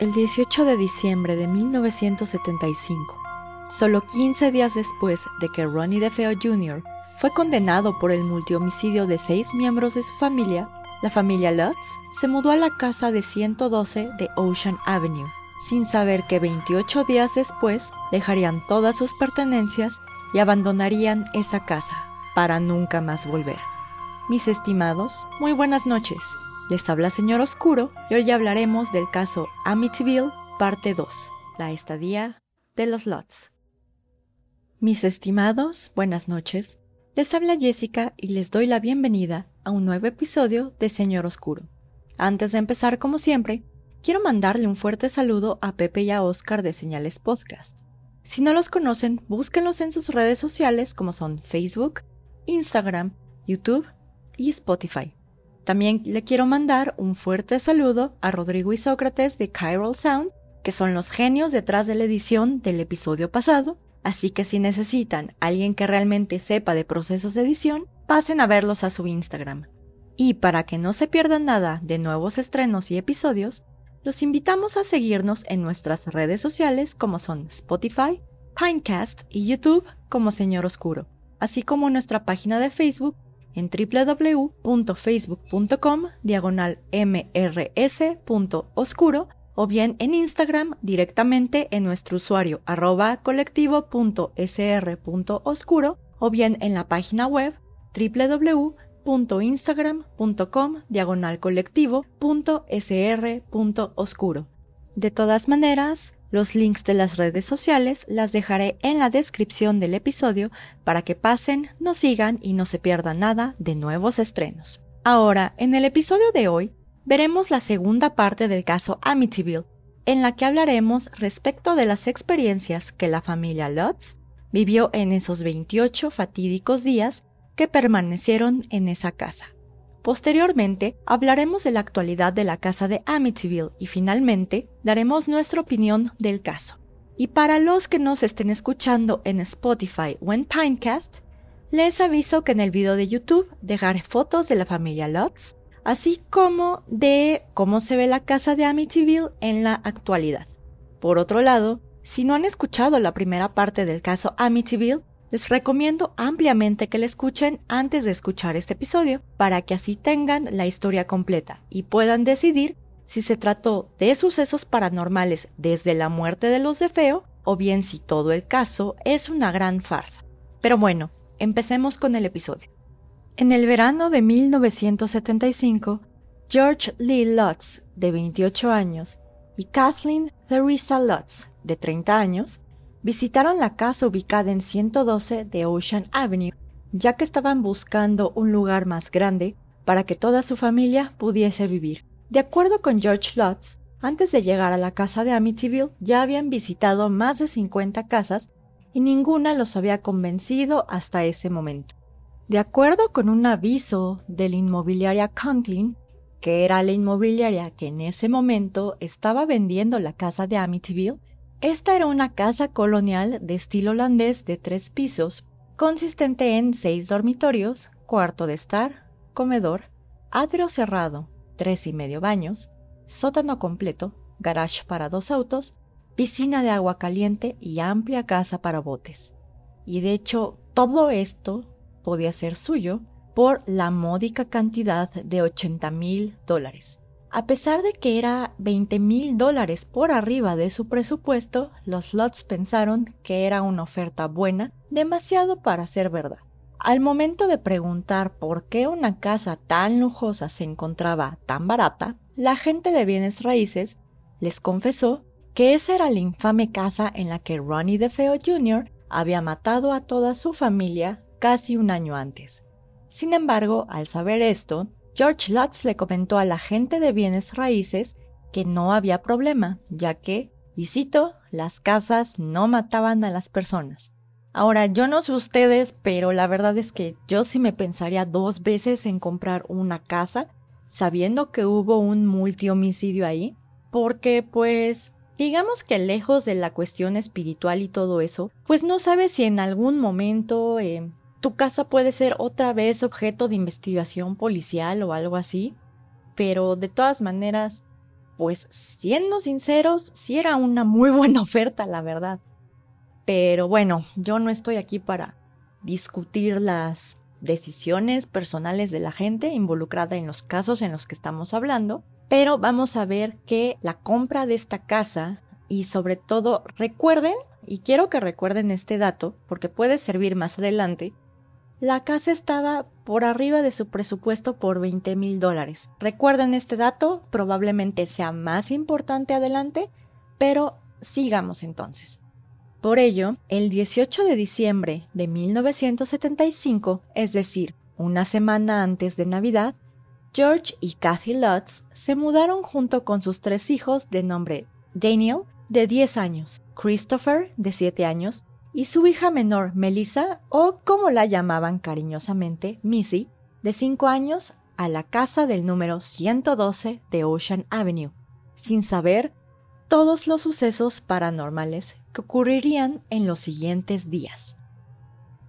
el 18 de diciembre de 1975, solo 15 días después de que Ronnie DeFeo Jr. fue condenado por el multihomicidio de seis miembros de su familia, la familia Lutz se mudó a la casa de 112 de Ocean Avenue, sin saber que 28 días después dejarían todas sus pertenencias y abandonarían esa casa para nunca más volver. Mis estimados, muy buenas noches. Les habla Señor Oscuro y hoy hablaremos del caso Amityville, parte 2, la estadía de los Lots. Mis estimados, buenas noches. Les habla Jessica y les doy la bienvenida a un nuevo episodio de Señor Oscuro. Antes de empezar, como siempre, quiero mandarle un fuerte saludo a Pepe y a Oscar de Señales Podcast. Si no los conocen, búsquenlos en sus redes sociales como son Facebook, Instagram, YouTube y Spotify. También le quiero mandar un fuerte saludo a Rodrigo y Sócrates de Chiral Sound, que son los genios detrás de la edición del episodio pasado, así que si necesitan alguien que realmente sepa de procesos de edición, pasen a verlos a su Instagram. Y para que no se pierdan nada de nuevos estrenos y episodios, los invitamos a seguirnos en nuestras redes sociales como son Spotify, Pinecast y YouTube como Señor Oscuro, así como nuestra página de Facebook en www.facebook.com diagonal mrs.oscuro o bien en Instagram directamente en nuestro usuario arroba colectivo.sr.oscuro o bien en la página web www.instagram.com diagonal colectivo.sr.oscuro. De todas maneras, los links de las redes sociales las dejaré en la descripción del episodio para que pasen, nos sigan y no se pierdan nada de nuevos estrenos. Ahora, en el episodio de hoy, veremos la segunda parte del caso Amityville, en la que hablaremos respecto de las experiencias que la familia Lutz vivió en esos 28 fatídicos días que permanecieron en esa casa. Posteriormente, hablaremos de la actualidad de la casa de Amityville y finalmente daremos nuestra opinión del caso. Y para los que nos estén escuchando en Spotify o en Pinecast, les aviso que en el video de YouTube dejaré fotos de la familia Lutz, así como de cómo se ve la casa de Amityville en la actualidad. Por otro lado, si no han escuchado la primera parte del caso Amityville, les recomiendo ampliamente que la escuchen antes de escuchar este episodio, para que así tengan la historia completa y puedan decidir si se trató de sucesos paranormales desde la muerte de los de Feo o bien si todo el caso es una gran farsa. Pero bueno, empecemos con el episodio. En el verano de 1975, George Lee Lutz, de 28 años, y Kathleen Theresa Lutz, de 30 años, visitaron la casa ubicada en 112 de Ocean Avenue, ya que estaban buscando un lugar más grande para que toda su familia pudiese vivir. De acuerdo con George Lutz, antes de llegar a la casa de Amityville ya habían visitado más de 50 casas y ninguna los había convencido hasta ese momento. De acuerdo con un aviso de la inmobiliaria Conklin, que era la inmobiliaria que en ese momento estaba vendiendo la casa de Amityville, esta era una casa colonial de estilo holandés de tres pisos, consistente en seis dormitorios, cuarto de estar, comedor, atrio cerrado, tres y medio baños, sótano completo, garage para dos autos, piscina de agua caliente y amplia casa para botes. Y de hecho, todo esto podía ser suyo por la módica cantidad de 80 mil dólares. A pesar de que era 20 mil dólares por arriba de su presupuesto, los Lots pensaron que era una oferta buena, demasiado para ser verdad. Al momento de preguntar por qué una casa tan lujosa se encontraba tan barata, la gente de bienes raíces les confesó que esa era la infame casa en la que Ronnie DeFeo Jr. había matado a toda su familia casi un año antes. Sin embargo, al saber esto, George Lutz le comentó a la gente de bienes raíces que no había problema, ya que, y cito, las casas no mataban a las personas. Ahora, yo no sé ustedes, pero la verdad es que yo sí me pensaría dos veces en comprar una casa, sabiendo que hubo un multihomicidio ahí, porque pues digamos que lejos de la cuestión espiritual y todo eso, pues no sabes si en algún momento eh, tu casa puede ser otra vez objeto de investigación policial o algo así, pero de todas maneras, pues siendo sinceros, sí era una muy buena oferta, la verdad. Pero bueno, yo no estoy aquí para discutir las decisiones personales de la gente involucrada en los casos en los que estamos hablando, pero vamos a ver que la compra de esta casa y sobre todo recuerden, y quiero que recuerden este dato porque puede servir más adelante, la casa estaba por arriba de su presupuesto por 20 mil dólares. Recuerden este dato, probablemente sea más importante adelante, pero sigamos entonces. Por ello, el 18 de diciembre de 1975, es decir, una semana antes de Navidad, George y Kathy Lutz se mudaron junto con sus tres hijos de nombre Daniel, de 10 años, Christopher, de 7 años, y su hija menor, Melissa, o como la llamaban cariñosamente, Missy, de 5 años, a la casa del número 112 de Ocean Avenue, sin saber todos los sucesos paranormales que ocurrirían en los siguientes días.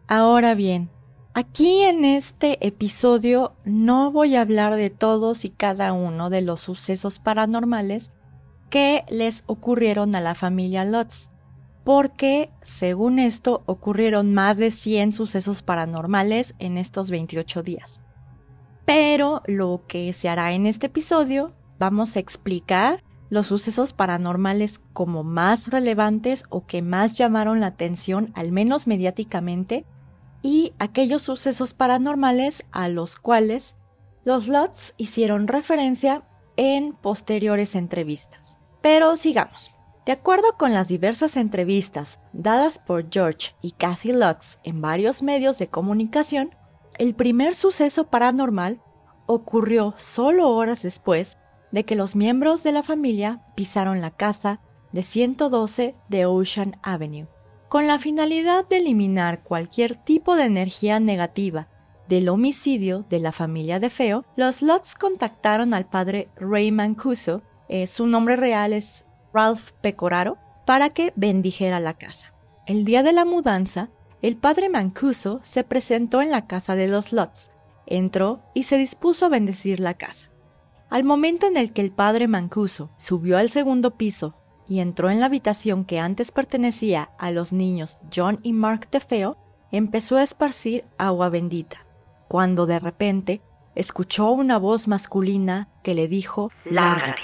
Ahora bien, aquí en este episodio no voy a hablar de todos y cada uno de los sucesos paranormales que les ocurrieron a la familia Lutz, porque según esto ocurrieron más de 100 sucesos paranormales en estos 28 días. Pero lo que se hará en este episodio, vamos a explicar los sucesos paranormales como más relevantes o que más llamaron la atención, al menos mediáticamente, y aquellos sucesos paranormales a los cuales los Lutz hicieron referencia en posteriores entrevistas. Pero sigamos. De acuerdo con las diversas entrevistas dadas por George y Kathy Lutz en varios medios de comunicación, el primer suceso paranormal ocurrió solo horas después de que los miembros de la familia pisaron la casa de 112 de Ocean Avenue, con la finalidad de eliminar cualquier tipo de energía negativa del homicidio de la familia de Feo, los Lutz contactaron al padre Ray Mancuso eh, su nombre real es Ralph Pecoraro, para que bendijera la casa. El día de la mudanza, el padre Mancuso se presentó en la casa de los Lutz, entró y se dispuso a bendecir la casa. Al momento en el que el padre Mancuso subió al segundo piso y entró en la habitación que antes pertenecía a los niños John y Mark DeFeo, empezó a esparcir agua bendita, cuando de repente escuchó una voz masculina que le dijo Lárgate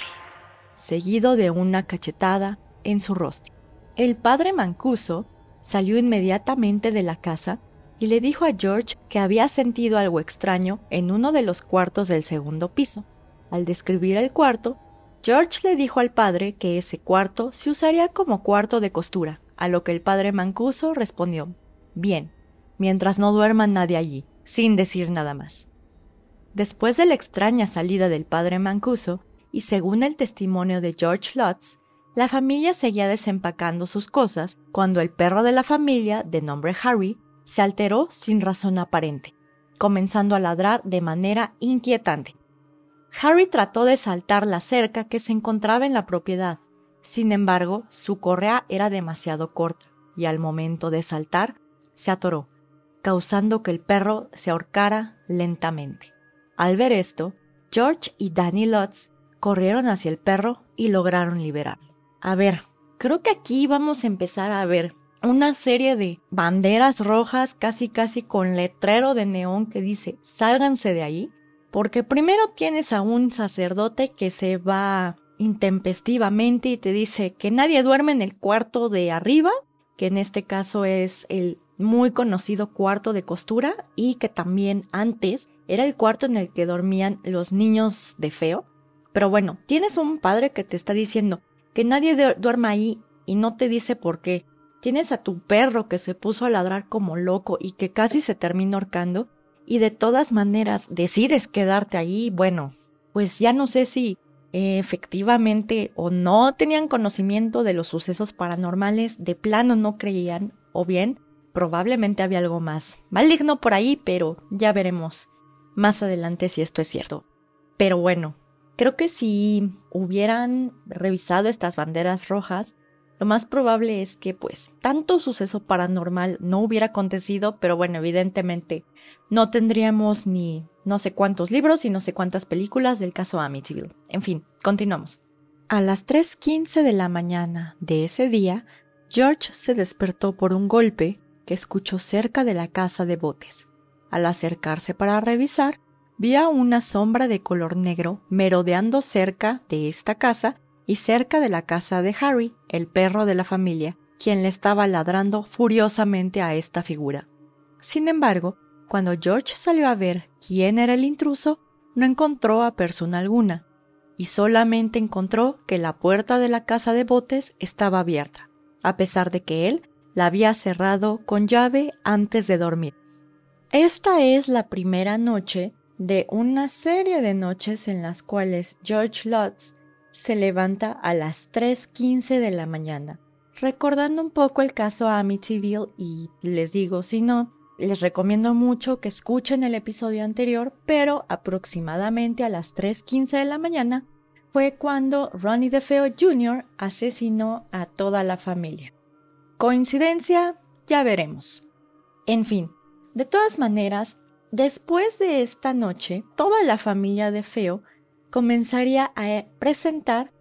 seguido de una cachetada en su rostro. El padre Mancuso salió inmediatamente de la casa y le dijo a George que había sentido algo extraño en uno de los cuartos del segundo piso. Al describir el cuarto, George le dijo al padre que ese cuarto se usaría como cuarto de costura, a lo que el padre Mancuso respondió Bien, mientras no duerma nadie allí, sin decir nada más. Después de la extraña salida del padre Mancuso, y según el testimonio de George Lutz, la familia seguía desempacando sus cosas cuando el perro de la familia, de nombre Harry, se alteró sin razón aparente, comenzando a ladrar de manera inquietante. Harry trató de saltar la cerca que se encontraba en la propiedad, sin embargo, su correa era demasiado corta y al momento de saltar se atoró, causando que el perro se ahorcara lentamente. Al ver esto, George y Danny Lutz corrieron hacia el perro y lograron liberarlo. A ver, creo que aquí vamos a empezar a ver una serie de banderas rojas casi casi con letrero de neón que dice sálganse de ahí, porque primero tienes a un sacerdote que se va intempestivamente y te dice que nadie duerme en el cuarto de arriba, que en este caso es el muy conocido cuarto de costura y que también antes era el cuarto en el que dormían los niños de feo. Pero bueno, tienes un padre que te está diciendo que nadie duerma ahí y no te dice por qué. Tienes a tu perro que se puso a ladrar como loco y que casi se termina ahorcando y de todas maneras decides quedarte ahí, bueno, pues ya no sé si efectivamente o no tenían conocimiento de los sucesos paranormales, de plano no creían, o bien probablemente había algo más maligno por ahí, pero ya veremos más adelante si esto es cierto. Pero bueno, Creo que si hubieran revisado estas banderas rojas, lo más probable es que pues tanto suceso paranormal no hubiera acontecido, pero bueno, evidentemente no tendríamos ni no sé cuántos libros y no sé cuántas películas del caso Amityville. En fin, continuamos. A las 3.15 de la mañana de ese día, George se despertó por un golpe que escuchó cerca de la casa de botes. Al acercarse para revisar, vio una sombra de color negro merodeando cerca de esta casa y cerca de la casa de Harry, el perro de la familia, quien le estaba ladrando furiosamente a esta figura. Sin embargo, cuando George salió a ver quién era el intruso, no encontró a persona alguna, y solamente encontró que la puerta de la casa de botes estaba abierta, a pesar de que él la había cerrado con llave antes de dormir. Esta es la primera noche de una serie de noches en las cuales George Lutz se levanta a las 3.15 de la mañana, recordando un poco el caso Amityville y les digo, si no, les recomiendo mucho que escuchen el episodio anterior, pero aproximadamente a las 3.15 de la mañana fue cuando Ronnie DeFeo Jr. asesinó a toda la familia. ¿Coincidencia? Ya veremos. En fin, de todas maneras, después de esta noche, toda la familia de Feo comenzaría a presentar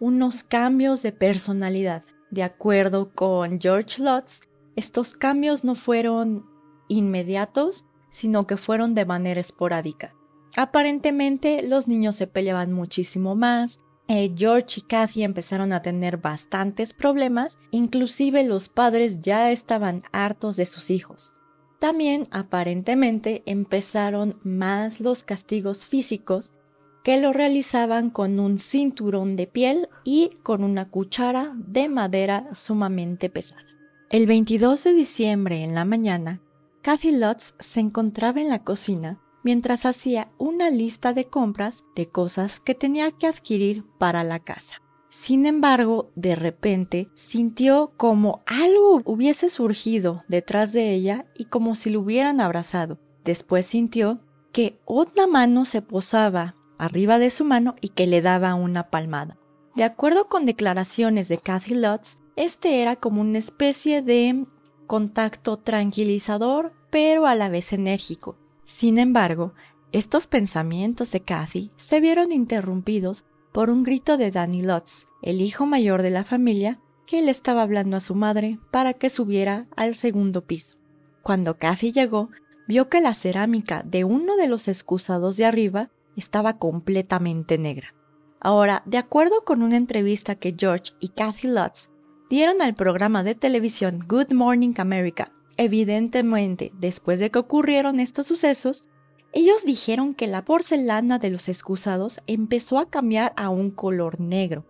unos cambios de personalidad. De acuerdo con George Lutz, estos cambios no fueron inmediatos, sino que fueron de manera esporádica. Aparentemente los niños se peleaban muchísimo más, eh, George y Kathy empezaron a tener bastantes problemas, inclusive los padres ya estaban hartos de sus hijos. También aparentemente empezaron más los castigos físicos que lo realizaban con un cinturón de piel y con una cuchara de madera sumamente pesada. El 22 de diciembre en la mañana, Kathy Lutz se encontraba en la cocina mientras hacía una lista de compras de cosas que tenía que adquirir para la casa. Sin embargo, de repente sintió como algo hubiese surgido detrás de ella y como si lo hubieran abrazado. Después sintió que otra mano se posaba arriba de su mano y que le daba una palmada. De acuerdo con declaraciones de Kathy Lutz, este era como una especie de contacto tranquilizador, pero a la vez enérgico. Sin embargo, estos pensamientos de Kathy se vieron interrumpidos por un grito de Danny Lutz, el hijo mayor de la familia, que le estaba hablando a su madre para que subiera al segundo piso. Cuando Kathy llegó, vio que la cerámica de uno de los excusados de arriba estaba completamente negra. Ahora, de acuerdo con una entrevista que George y Kathy Lutz dieron al programa de televisión Good Morning America, evidentemente después de que ocurrieron estos sucesos, ellos dijeron que la porcelana de los excusados empezó a cambiar a un color negro,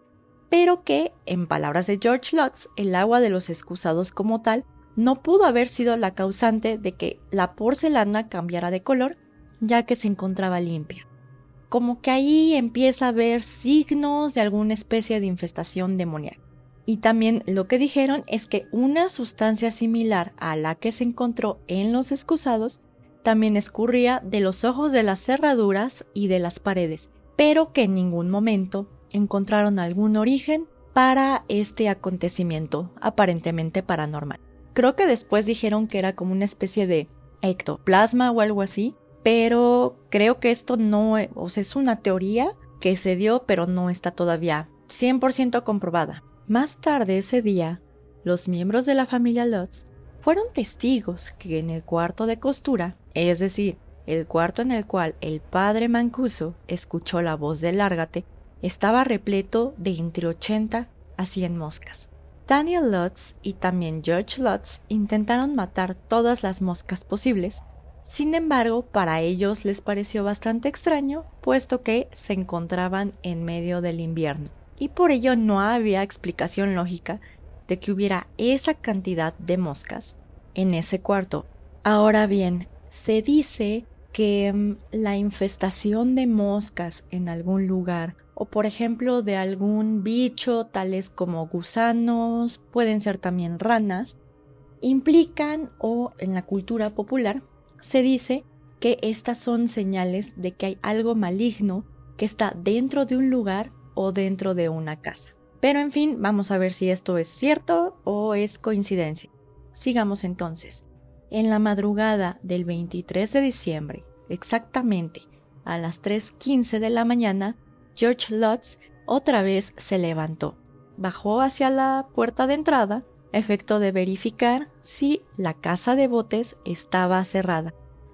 pero que, en palabras de George Lutz, el agua de los excusados como tal no pudo haber sido la causante de que la porcelana cambiara de color, ya que se encontraba limpia como que ahí empieza a haber signos de alguna especie de infestación demoníaca. Y también lo que dijeron es que una sustancia similar a la que se encontró en los excusados también escurría de los ojos de las cerraduras y de las paredes, pero que en ningún momento encontraron algún origen para este acontecimiento aparentemente paranormal. Creo que después dijeron que era como una especie de ectoplasma o algo así, pero creo que esto no, es una teoría que se dio, pero no está todavía 100% comprobada. Más tarde ese día, los miembros de la familia Lutz fueron testigos que en el cuarto de costura, es decir, el cuarto en el cual el padre Mancuso escuchó la voz de Lárgate, estaba repleto de entre 80 a 100 moscas. Daniel Lutz y también George Lutz intentaron matar todas las moscas posibles, sin embargo, para ellos les pareció bastante extraño, puesto que se encontraban en medio del invierno, y por ello no había explicación lógica de que hubiera esa cantidad de moscas en ese cuarto. Ahora bien, se dice que mm, la infestación de moscas en algún lugar o por ejemplo de algún bicho tales como gusanos, pueden ser también ranas, implican o en la cultura popular se dice que estas son señales de que hay algo maligno que está dentro de un lugar o dentro de una casa. Pero en fin, vamos a ver si esto es cierto o es coincidencia. Sigamos entonces. En la madrugada del 23 de diciembre, exactamente a las 3.15 de la mañana, George Lutz otra vez se levantó, bajó hacia la puerta de entrada, efecto de verificar si la casa de botes estaba cerrada.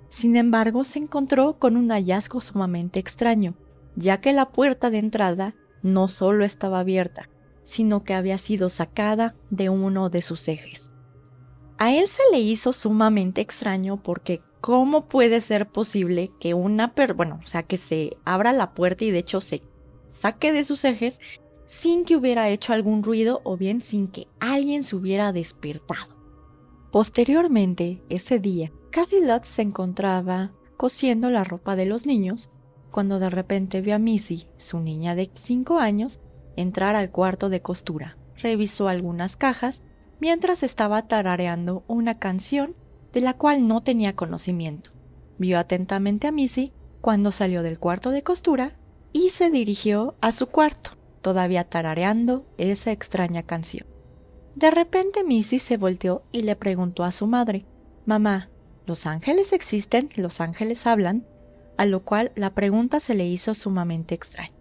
Sin embargo, se encontró con un hallazgo sumamente extraño, ya que la puerta de entrada no solo estaba abierta, sino que había sido sacada de uno de sus ejes. A él se le hizo sumamente extraño porque ¿cómo puede ser posible que una per bueno, o sea, que se abra la puerta y de hecho se saque de sus ejes sin que hubiera hecho algún ruido o bien sin que alguien se hubiera despertado? Posteriormente, ese día, Cathy Lutz se encontraba cosiendo la ropa de los niños cuando de repente vio a Missy, su niña de 5 años, entrar al cuarto de costura. Revisó algunas cajas mientras estaba tarareando una canción de la cual no tenía conocimiento. Vio atentamente a Missy cuando salió del cuarto de costura y se dirigió a su cuarto, todavía tarareando esa extraña canción. De repente Missy se volteó y le preguntó a su madre Mamá, ¿los ángeles existen? ¿Los ángeles hablan? A lo cual la pregunta se le hizo sumamente extraña.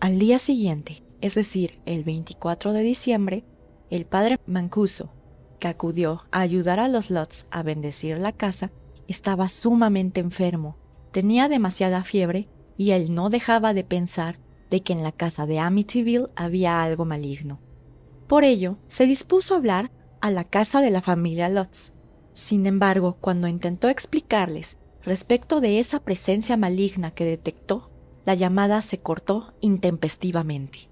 Al día siguiente, es decir, el 24 de diciembre, el padre Mancuso, que acudió a ayudar a los Lots a bendecir la casa, estaba sumamente enfermo, tenía demasiada fiebre y él no dejaba de pensar de que en la casa de Amityville había algo maligno. Por ello, se dispuso a hablar a la casa de la familia Lutz. Sin embargo, cuando intentó explicarles respecto de esa presencia maligna que detectó, la llamada se cortó intempestivamente.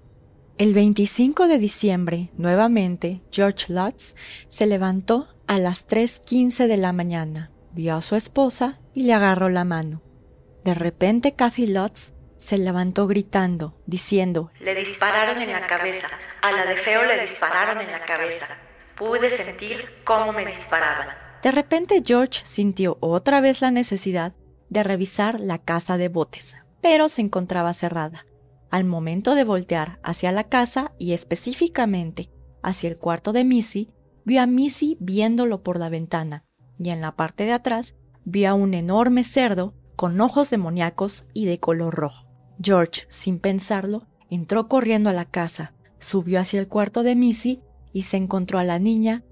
El 25 de diciembre, nuevamente, George Lutz se levantó a las 3.15 de la mañana, vio a su esposa y le agarró la mano. De repente Kathy Lutz se levantó gritando, diciendo Le dispararon en la cabeza, a la de feo le dispararon en la cabeza. Pude sentir cómo me disparaban. De repente George sintió otra vez la necesidad de revisar la casa de botes, pero se encontraba cerrada. Al momento de voltear hacia la casa y específicamente hacia el cuarto de Missy, vio a Missy viéndolo por la ventana y en la parte de atrás vio a un enorme cerdo con ojos demoníacos y de color rojo. George, sin pensarlo, entró corriendo a la casa, subió hacia el cuarto de Missy y se encontró a la niña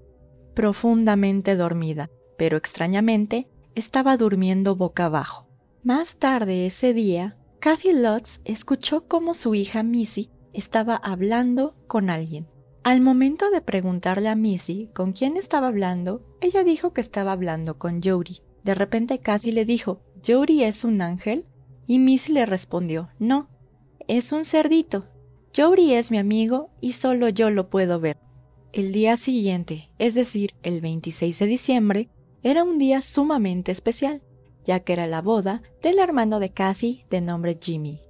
profundamente dormida, pero extrañamente estaba durmiendo boca abajo. Más tarde ese día, Kathy Lutz escuchó cómo su hija Missy estaba hablando con alguien. Al momento de preguntarle a Missy con quién estaba hablando, ella dijo que estaba hablando con Jody. De repente Kathy le dijo, ¿Jody es un ángel? Y Missy le respondió, no, es un cerdito. Jody es mi amigo y solo yo lo puedo ver. El día siguiente, es decir, el 26 de diciembre, era un día sumamente especial ya que era la boda del hermano de Kathy de nombre Jimmy.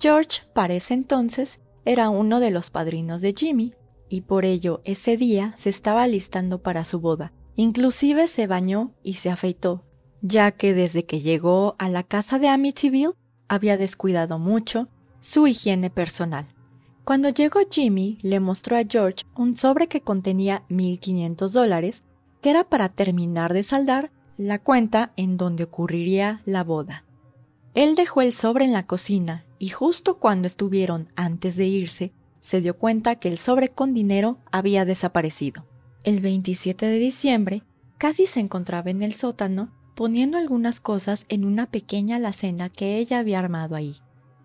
George, para ese entonces, era uno de los padrinos de Jimmy, y por ello ese día se estaba listando para su boda. Inclusive se bañó y se afeitó, ya que desde que llegó a la casa de Amityville había descuidado mucho su higiene personal. Cuando llegó Jimmy, le mostró a George un sobre que contenía 1.500 dólares, que era para terminar de saldar la cuenta en donde ocurriría la boda. Él dejó el sobre en la cocina y justo cuando estuvieron antes de irse, se dio cuenta que el sobre con dinero había desaparecido. El 27 de diciembre, Cathy se encontraba en el sótano poniendo algunas cosas en una pequeña alacena que ella había armado ahí,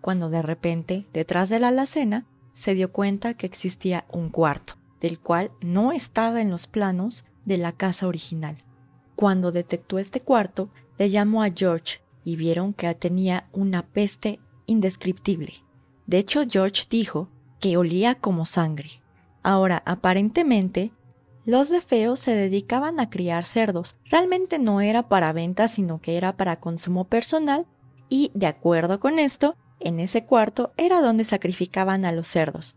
cuando de repente, detrás de la alacena, se dio cuenta que existía un cuarto, del cual no estaba en los planos de la casa original. Cuando detectó este cuarto, le llamó a George y vieron que tenía una peste indescriptible. De hecho, George dijo que olía como sangre. Ahora, aparentemente, los de Feo se dedicaban a criar cerdos. Realmente no era para venta, sino que era para consumo personal y, de acuerdo con esto, en ese cuarto era donde sacrificaban a los cerdos.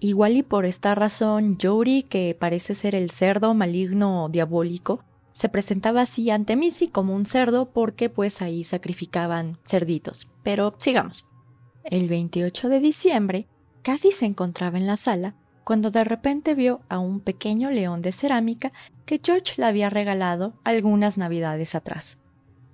Igual y por esta razón, Jory, que parece ser el cerdo maligno o diabólico, se presentaba así ante Missy como un cerdo porque pues ahí sacrificaban cerditos. Pero sigamos. El 28 de diciembre, casi se encontraba en la sala cuando de repente vio a un pequeño león de cerámica que George le había regalado algunas navidades atrás.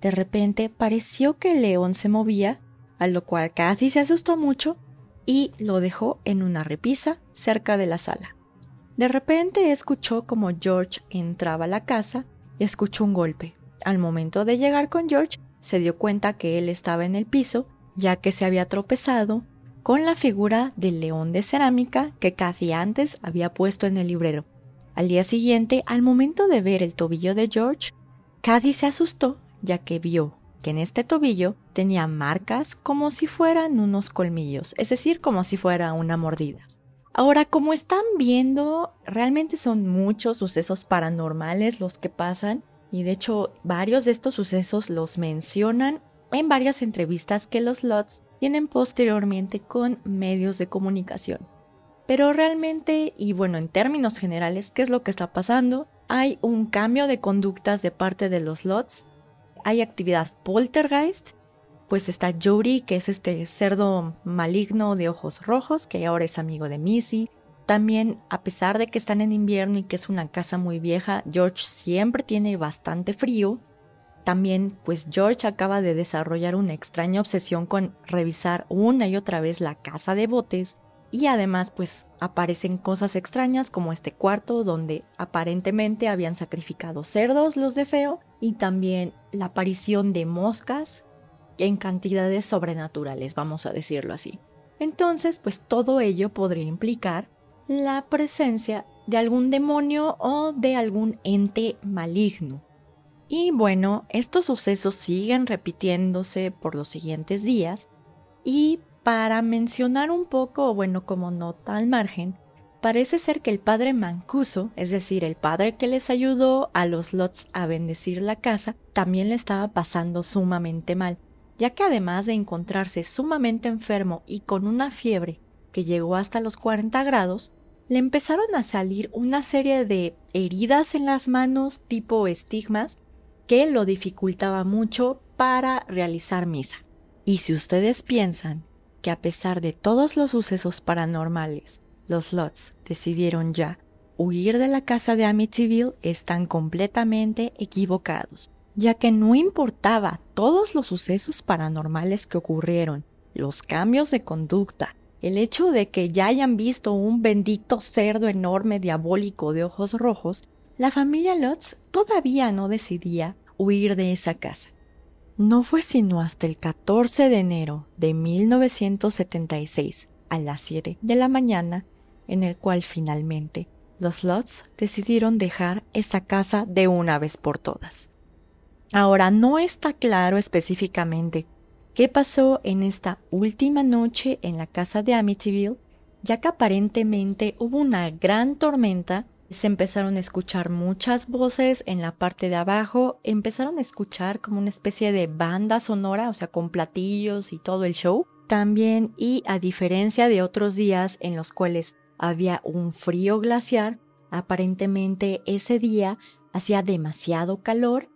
De repente pareció que el león se movía, a lo cual Cathy se asustó mucho, y lo dejó en una repisa cerca de la sala. De repente escuchó como George entraba a la casa y escuchó un golpe. Al momento de llegar con George, se dio cuenta que él estaba en el piso, ya que se había tropezado con la figura del león de cerámica que Kathy antes había puesto en el librero. Al día siguiente, al momento de ver el tobillo de George, Kathy se asustó, ya que vio que en este tobillo tenía marcas como si fueran unos colmillos, es decir, como si fuera una mordida. Ahora, como están viendo, realmente son muchos sucesos paranormales los que pasan y de hecho varios de estos sucesos los mencionan en varias entrevistas que los Lots tienen posteriormente con medios de comunicación. Pero realmente, y bueno, en términos generales, ¿qué es lo que está pasando? Hay un cambio de conductas de parte de los Lots, hay actividad poltergeist, pues está Jody, que es este cerdo maligno de ojos rojos, que ahora es amigo de Missy. También, a pesar de que están en invierno y que es una casa muy vieja, George siempre tiene bastante frío. También, pues George acaba de desarrollar una extraña obsesión con revisar una y otra vez la casa de botes. Y además, pues aparecen cosas extrañas como este cuarto donde aparentemente habían sacrificado cerdos los de Feo y también la aparición de moscas en cantidades sobrenaturales, vamos a decirlo así. Entonces, pues todo ello podría implicar la presencia de algún demonio o de algún ente maligno. Y bueno, estos sucesos siguen repitiéndose por los siguientes días y para mencionar un poco, bueno, como nota al margen, parece ser que el padre Mancuso, es decir, el padre que les ayudó a los Lots a bendecir la casa, también le estaba pasando sumamente mal ya que además de encontrarse sumamente enfermo y con una fiebre que llegó hasta los 40 grados, le empezaron a salir una serie de heridas en las manos tipo estigmas que lo dificultaba mucho para realizar misa. Y si ustedes piensan que a pesar de todos los sucesos paranormales, los Lots decidieron ya huir de la casa de Amityville, están completamente equivocados ya que no importaba todos los sucesos paranormales que ocurrieron, los cambios de conducta, el hecho de que ya hayan visto un bendito cerdo enorme diabólico de ojos rojos, la familia Lutz todavía no decidía huir de esa casa. No fue sino hasta el 14 de enero de 1976, a las 7 de la mañana, en el cual finalmente los Lutz decidieron dejar esa casa de una vez por todas. Ahora, no está claro específicamente qué pasó en esta última noche en la casa de Amityville, ya que aparentemente hubo una gran tormenta, se empezaron a escuchar muchas voces en la parte de abajo, empezaron a escuchar como una especie de banda sonora, o sea, con platillos y todo el show. También, y a diferencia de otros días en los cuales había un frío glaciar, aparentemente ese día hacía demasiado calor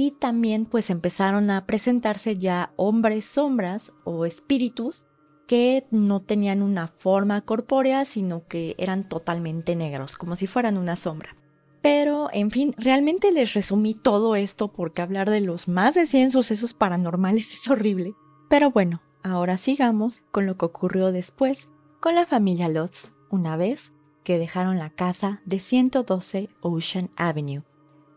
y también pues empezaron a presentarse ya hombres sombras o espíritus que no tenían una forma corpórea, sino que eran totalmente negros, como si fueran una sombra. Pero, en fin, realmente les resumí todo esto porque hablar de los más de 100 sucesos paranormales es horrible. Pero bueno, ahora sigamos con lo que ocurrió después con la familia Lutz, una vez que dejaron la casa de 112 Ocean Avenue.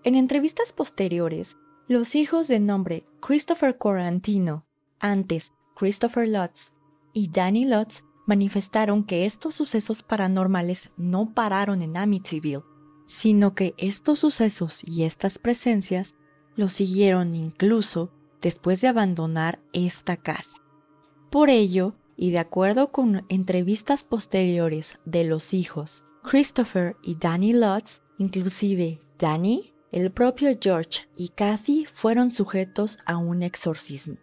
En entrevistas posteriores, los hijos de nombre Christopher Corantino, antes Christopher Lutz, y Danny Lutz manifestaron que estos sucesos paranormales no pararon en Amityville, sino que estos sucesos y estas presencias los siguieron incluso después de abandonar esta casa. Por ello, y de acuerdo con entrevistas posteriores de los hijos, Christopher y Danny Lutz, inclusive Danny el propio George y Kathy fueron sujetos a un exorcismo.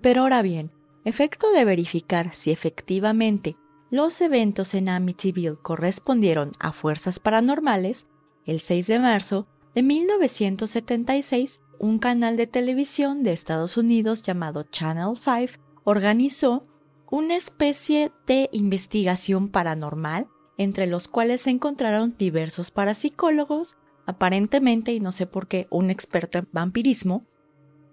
Pero ahora bien, efecto de verificar si efectivamente los eventos en Amityville correspondieron a fuerzas paranormales, el 6 de marzo de 1976, un canal de televisión de Estados Unidos llamado Channel 5 organizó una especie de investigación paranormal entre los cuales se encontraron diversos parapsicólogos, aparentemente, y no sé por qué, un experto en vampirismo,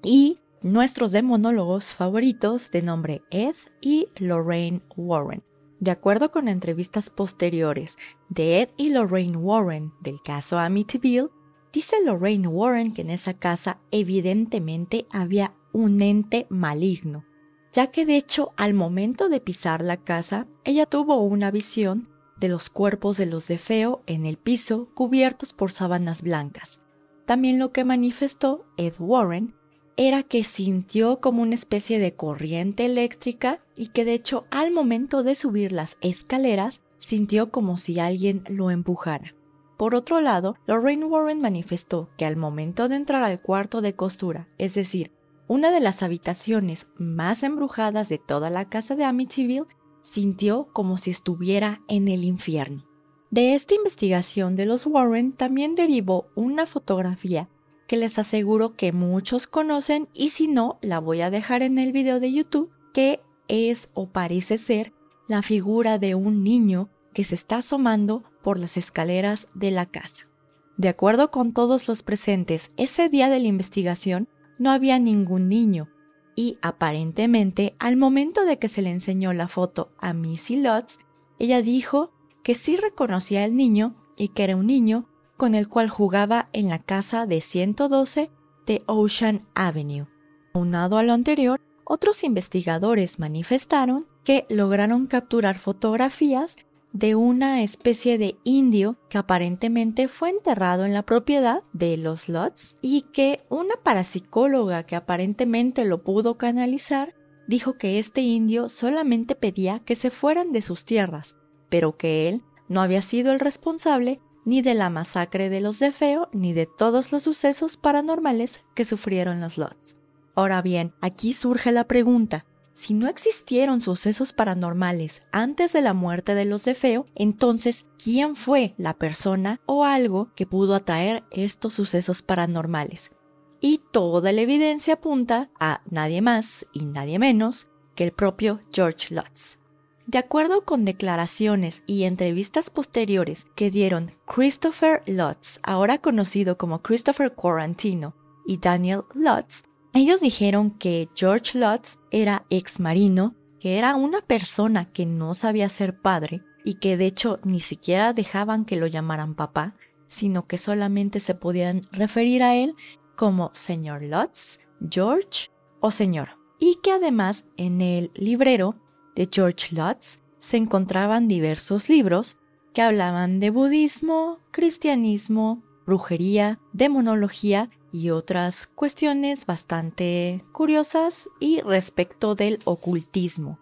y nuestros demonólogos favoritos de nombre Ed y Lorraine Warren. De acuerdo con entrevistas posteriores de Ed y Lorraine Warren del caso Amityville, dice Lorraine Warren que en esa casa evidentemente había un ente maligno, ya que de hecho al momento de pisar la casa, ella tuvo una visión de los cuerpos de los de Feo en el piso cubiertos por sábanas blancas. También lo que manifestó Ed Warren era que sintió como una especie de corriente eléctrica y que de hecho al momento de subir las escaleras sintió como si alguien lo empujara. Por otro lado, Lorraine Warren manifestó que al momento de entrar al cuarto de costura, es decir, una de las habitaciones más embrujadas de toda la casa de Amityville, sintió como si estuviera en el infierno. De esta investigación de los Warren también derivó una fotografía que les aseguro que muchos conocen y si no, la voy a dejar en el video de YouTube, que es o parece ser la figura de un niño que se está asomando por las escaleras de la casa. De acuerdo con todos los presentes, ese día de la investigación no había ningún niño y aparentemente al momento de que se le enseñó la foto a Missy Lutz, ella dijo que sí reconocía al niño y que era un niño con el cual jugaba en la casa de 112 de Ocean Avenue. Aunado a lo anterior, otros investigadores manifestaron que lograron capturar fotografías de una especie de indio que aparentemente fue enterrado en la propiedad de los Lutz y que una parapsicóloga que aparentemente lo pudo canalizar dijo que este indio solamente pedía que se fueran de sus tierras, pero que él no había sido el responsable ni de la masacre de los de Feo, ni de todos los sucesos paranormales que sufrieron los Lots. Ahora bien, aquí surge la pregunta, si no existieron sucesos paranormales antes de la muerte de los de Feo, entonces, ¿quién fue la persona o algo que pudo atraer estos sucesos paranormales? Y toda la evidencia apunta a nadie más y nadie menos que el propio George Lutz. De acuerdo con declaraciones y entrevistas posteriores que dieron Christopher Lutz, ahora conocido como Christopher Quarantino, y Daniel Lutz, ellos dijeron que George Lutz era ex marino, que era una persona que no sabía ser padre y que de hecho ni siquiera dejaban que lo llamaran papá, sino que solamente se podían referir a él como señor Lutz, George o señor. Y que además en el librero de George Lutz se encontraban diversos libros que hablaban de budismo, cristianismo, brujería, demonología y otras cuestiones bastante curiosas y respecto del ocultismo.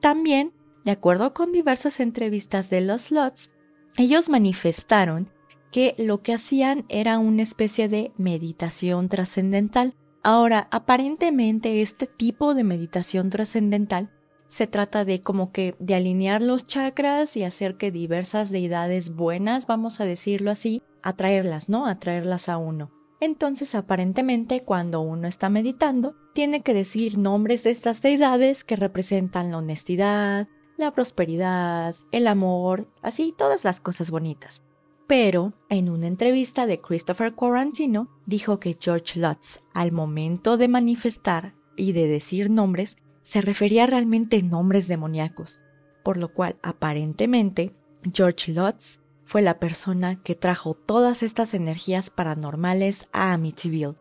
También, de acuerdo con diversas entrevistas de los Lutz, ellos manifestaron que lo que hacían era una especie de meditación trascendental. Ahora, aparentemente este tipo de meditación trascendental se trata de como que de alinear los chakras y hacer que diversas deidades buenas, vamos a decirlo así, atraerlas, ¿no? Atraerlas a uno. Entonces, aparentemente, cuando uno está meditando, tiene que decir nombres de estas deidades que representan la honestidad, la prosperidad, el amor, así todas las cosas bonitas. Pero, en una entrevista de Christopher Quarantino, dijo que George Lutz, al momento de manifestar y de decir nombres, se refería realmente a nombres demoníacos, por lo cual aparentemente George Lutz fue la persona que trajo todas estas energías paranormales a Amityville.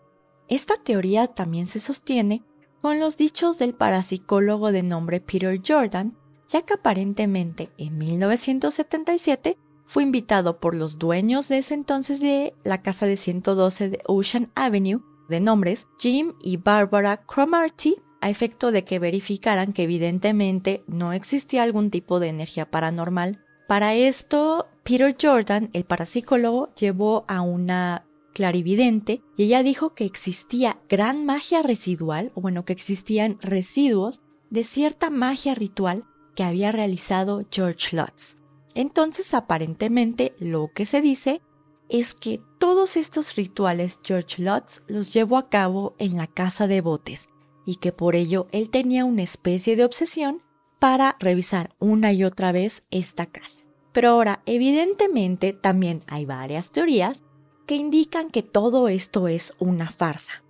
Esta teoría también se sostiene con los dichos del parapsicólogo de nombre Peter Jordan, ya que aparentemente en 1977 fue invitado por los dueños de ese entonces de la casa de 112 de Ocean Avenue, de nombres Jim y Barbara Cromarty, a efecto de que verificaran que evidentemente no existía algún tipo de energía paranormal. Para esto, Peter Jordan, el parapsicólogo, llevó a una clarividente y ella dijo que existía gran magia residual, o bueno, que existían residuos de cierta magia ritual que había realizado George Lutz. Entonces, aparentemente, lo que se dice es que todos estos rituales George Lutz los llevó a cabo en la casa de botes, y que por ello él tenía una especie de obsesión para revisar una y otra vez esta casa. Pero ahora, evidentemente, también hay varias teorías que indican que todo esto es una farsa.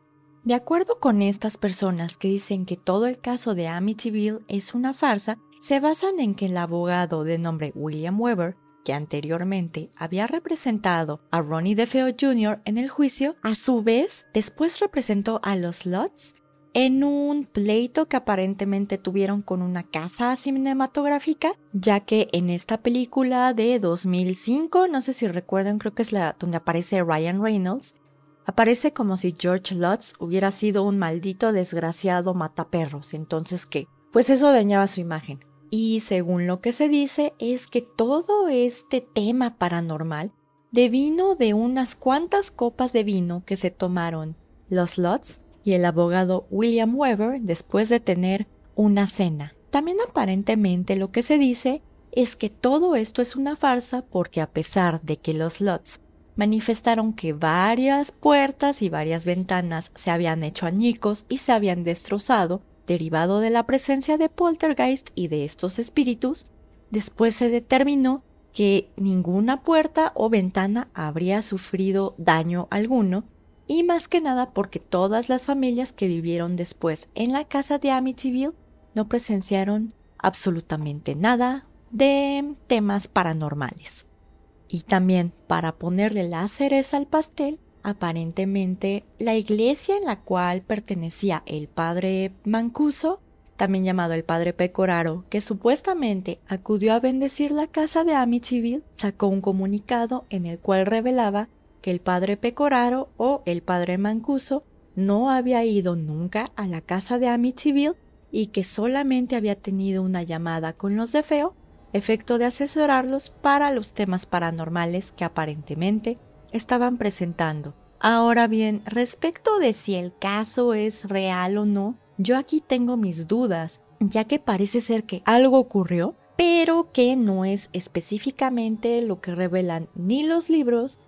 De acuerdo con estas personas que dicen que todo el caso de Amityville es una farsa, se basan en que el abogado de nombre William Weber, que anteriormente había representado a Ronnie DeFeo Jr. en el juicio, a su vez después representó a los Lutz en un pleito que aparentemente tuvieron con una casa cinematográfica, ya que en esta película de 2005, no sé si recuerdan, creo que es la donde aparece Ryan Reynolds, aparece como si George Lutz hubiera sido un maldito desgraciado mataperros, entonces ¿qué? Pues eso dañaba su imagen. Y según lo que se dice es que todo este tema paranormal devino de unas cuantas copas de vino que se tomaron los Lutz y el abogado William Weber después de tener una cena. También aparentemente lo que se dice es que todo esto es una farsa porque a pesar de que los Lutz manifestaron que varias puertas y varias ventanas se habían hecho añicos y se habían destrozado, derivado de la presencia de poltergeist y de estos espíritus, después se determinó que ninguna puerta o ventana habría sufrido daño alguno y más que nada porque todas las familias que vivieron después en la casa de Amityville no presenciaron absolutamente nada de temas paranormales. Y también para ponerle la cereza al pastel, aparentemente la iglesia en la cual pertenecía el padre Mancuso, también llamado el padre Pecoraro, que supuestamente acudió a bendecir la casa de Amityville, sacó un comunicado en el cual revelaba que el padre Pecoraro o el padre Mancuso no había ido nunca a la casa de Amityville y que solamente había tenido una llamada con los de Feo, efecto de asesorarlos para los temas paranormales que aparentemente estaban presentando. Ahora bien, respecto de si el caso es real o no, yo aquí tengo mis dudas, ya que parece ser que algo ocurrió, pero que no es específicamente lo que revelan ni los libros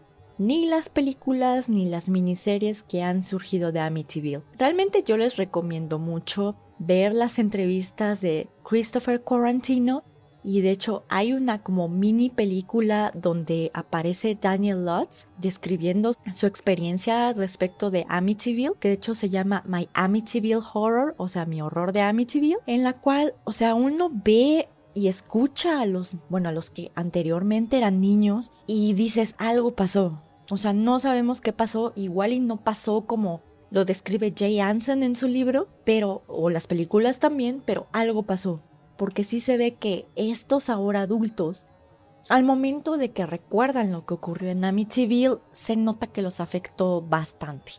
ni las películas ni las miniseries que han surgido de Amityville. Realmente yo les recomiendo mucho ver las entrevistas de Christopher Quarantino y de hecho hay una como mini película donde aparece Daniel Lutz describiendo su experiencia respecto de Amityville, que de hecho se llama My Amityville Horror, o sea, mi horror de Amityville, en la cual, o sea, uno ve y escucha a los, bueno, a los que anteriormente eran niños y dices, algo pasó. O sea, no sabemos qué pasó, igual y no pasó como lo describe Jay Anson en su libro, pero, o las películas también, pero algo pasó. Porque sí se ve que estos ahora adultos, al momento de que recuerdan lo que ocurrió en Amityville, se nota que los afectó bastante.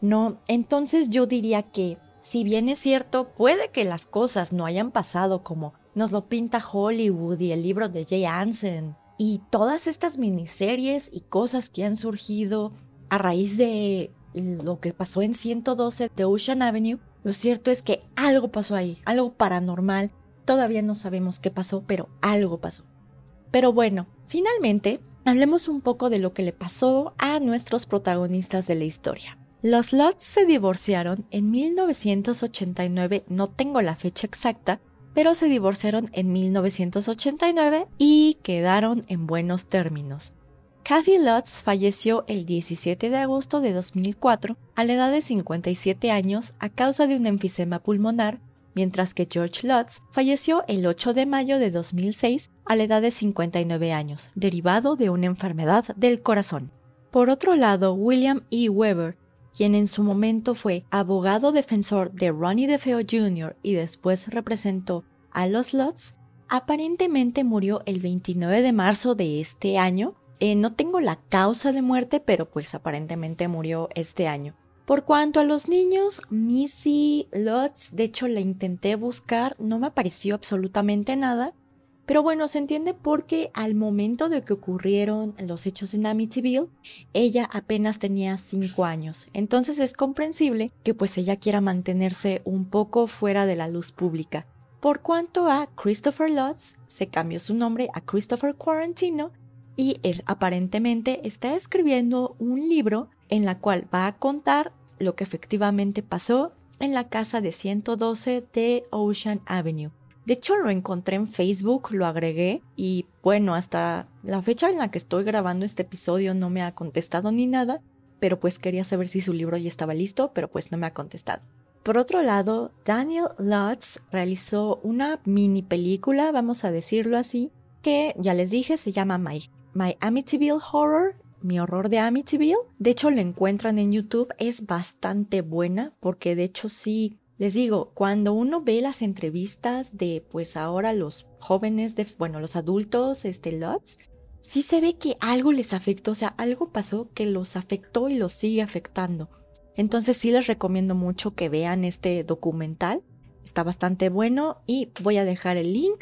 No, entonces yo diría que, si bien es cierto, puede que las cosas no hayan pasado como nos lo pinta Hollywood y el libro de Jay Anson. Y todas estas miniseries y cosas que han surgido a raíz de lo que pasó en 112 de Ocean Avenue, lo cierto es que algo pasó ahí, algo paranormal. Todavía no sabemos qué pasó, pero algo pasó. Pero bueno, finalmente, hablemos un poco de lo que le pasó a nuestros protagonistas de la historia. Los Lutz se divorciaron en 1989, no tengo la fecha exacta, pero se divorciaron en 1989 y quedaron en buenos términos. Kathy Lutz falleció el 17 de agosto de 2004 a la edad de 57 años a causa de un enfisema pulmonar, mientras que George Lutz falleció el 8 de mayo de 2006 a la edad de 59 años, derivado de una enfermedad del corazón. Por otro lado, William E. Weber quien en su momento fue abogado defensor de Ronnie DeFeo Jr. y después representó a los Lutz, aparentemente murió el 29 de marzo de este año. Eh, no tengo la causa de muerte, pero pues aparentemente murió este año. Por cuanto a los niños, Missy Lutz, de hecho la intenté buscar, no me apareció absolutamente nada, pero bueno, se entiende porque al momento de que ocurrieron los hechos en Amityville, ella apenas tenía 5 años. Entonces es comprensible que pues ella quiera mantenerse un poco fuera de la luz pública. Por cuanto a Christopher Lutz, se cambió su nombre a Christopher Quarantino y aparentemente está escribiendo un libro en la cual va a contar lo que efectivamente pasó en la casa de 112 de Ocean Avenue. De hecho, lo encontré en Facebook, lo agregué y bueno, hasta la fecha en la que estoy grabando este episodio no me ha contestado ni nada, pero pues quería saber si su libro ya estaba listo, pero pues no me ha contestado. Por otro lado, Daniel Lutz realizó una mini película, vamos a decirlo así, que ya les dije se llama My, My Amityville Horror, mi horror de Amityville. De hecho, la encuentran en YouTube, es bastante buena porque de hecho sí, les digo, cuando uno ve las entrevistas de pues ahora los jóvenes, de, bueno, los adultos, este Lutz, sí se ve que algo les afectó, o sea, algo pasó que los afectó y los sigue afectando. Entonces sí les recomiendo mucho que vean este documental. Está bastante bueno y voy a dejar el link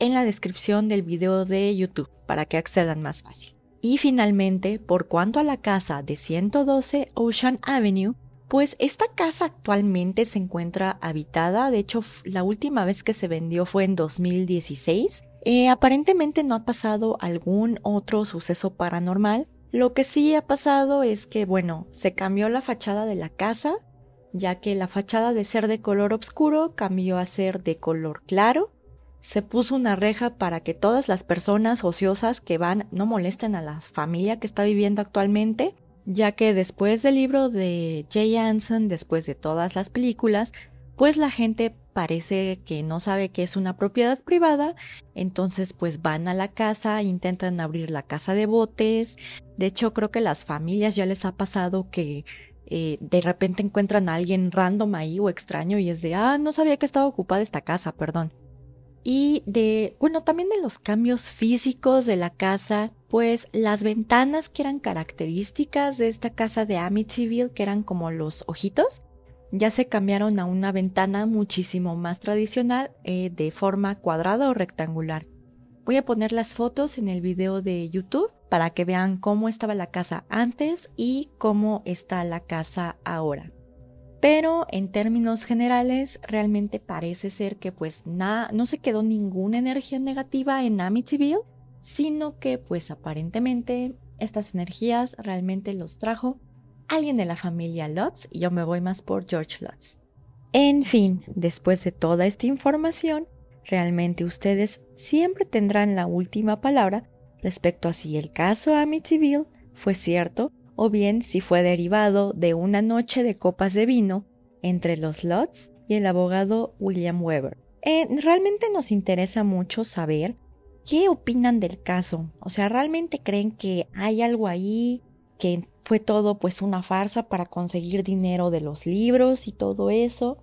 en la descripción del video de YouTube para que accedan más fácil. Y finalmente, por cuanto a la casa de 112 Ocean Avenue, pues esta casa actualmente se encuentra habitada, de hecho la última vez que se vendió fue en 2016. Eh, aparentemente no ha pasado algún otro suceso paranormal, lo que sí ha pasado es que, bueno, se cambió la fachada de la casa, ya que la fachada de ser de color oscuro cambió a ser de color claro. Se puso una reja para que todas las personas ociosas que van no molesten a la familia que está viviendo actualmente, ya que después del libro de Jay Anson, después de todas las películas, pues la gente parece que no sabe que es una propiedad privada, entonces pues van a la casa, intentan abrir la casa de botes, de hecho creo que las familias ya les ha pasado que eh, de repente encuentran a alguien random ahí o extraño y es de, ah, no sabía que estaba ocupada esta casa, perdón. Y de, bueno, también de los cambios físicos de la casa, pues las ventanas que eran características de esta casa de Amityville, que eran como los ojitos, ya se cambiaron a una ventana muchísimo más tradicional eh, de forma cuadrada o rectangular. Voy a poner las fotos en el video de YouTube para que vean cómo estaba la casa antes y cómo está la casa ahora. Pero en términos generales, realmente parece ser que pues nada, no se quedó ninguna energía negativa en Amityville, sino que pues aparentemente estas energías realmente los trajo alguien de la familia Lutz y yo me voy más por George Lutz. En fin, después de toda esta información, realmente ustedes siempre tendrán la última palabra respecto a si el caso Amityville fue cierto o bien si fue derivado de una noche de copas de vino entre los Lutz y el abogado William Weber. Eh, realmente nos interesa mucho saber qué opinan del caso. O sea, ¿realmente creen que hay algo ahí que fue todo pues una farsa para conseguir dinero de los libros y todo eso.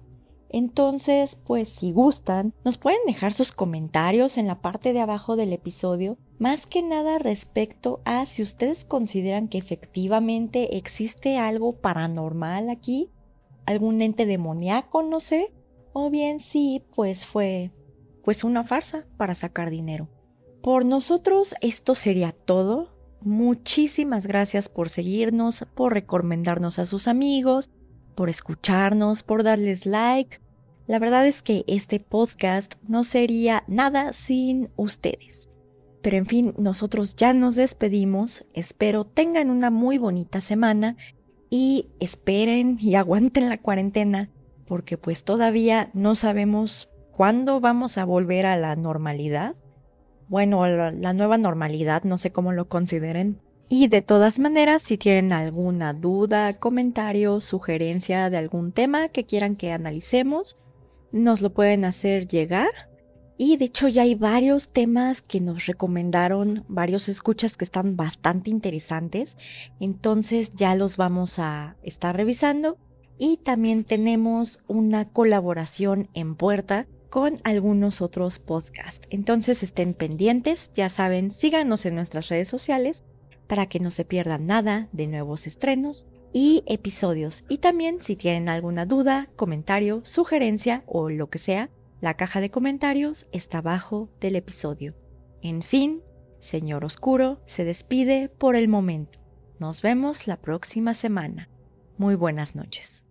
Entonces, pues si gustan, nos pueden dejar sus comentarios en la parte de abajo del episodio, más que nada respecto a si ustedes consideran que efectivamente existe algo paranormal aquí, algún ente demoníaco, no sé, o bien si pues fue pues una farsa para sacar dinero. Por nosotros esto sería todo. Muchísimas gracias por seguirnos, por recomendarnos a sus amigos, por escucharnos, por darles like. La verdad es que este podcast no sería nada sin ustedes. Pero en fin, nosotros ya nos despedimos. Espero tengan una muy bonita semana y esperen y aguanten la cuarentena porque pues todavía no sabemos cuándo vamos a volver a la normalidad bueno, la, nueva normalidad, no sé cómo lo consideren. Y de todas maneras, si tienen alguna duda, comentario, sugerencia de algún tema que quieran que analicemos, nos lo pueden hacer llegar. Y de hecho ya hay varios temas que nos recomendaron, varios escuchas que están bastante interesantes. Entonces ya los vamos a estar revisando. Y también tenemos una colaboración en puerta con algunos otros podcasts. Entonces estén pendientes, ya saben, síganos en nuestras redes sociales para que no se pierdan nada de nuevos estrenos y episodios. Y también si tienen alguna duda, comentario, sugerencia o lo que sea, la caja de comentarios está abajo del episodio. En fin, señor Oscuro se despide por el momento. Nos vemos la próxima semana. Muy buenas noches.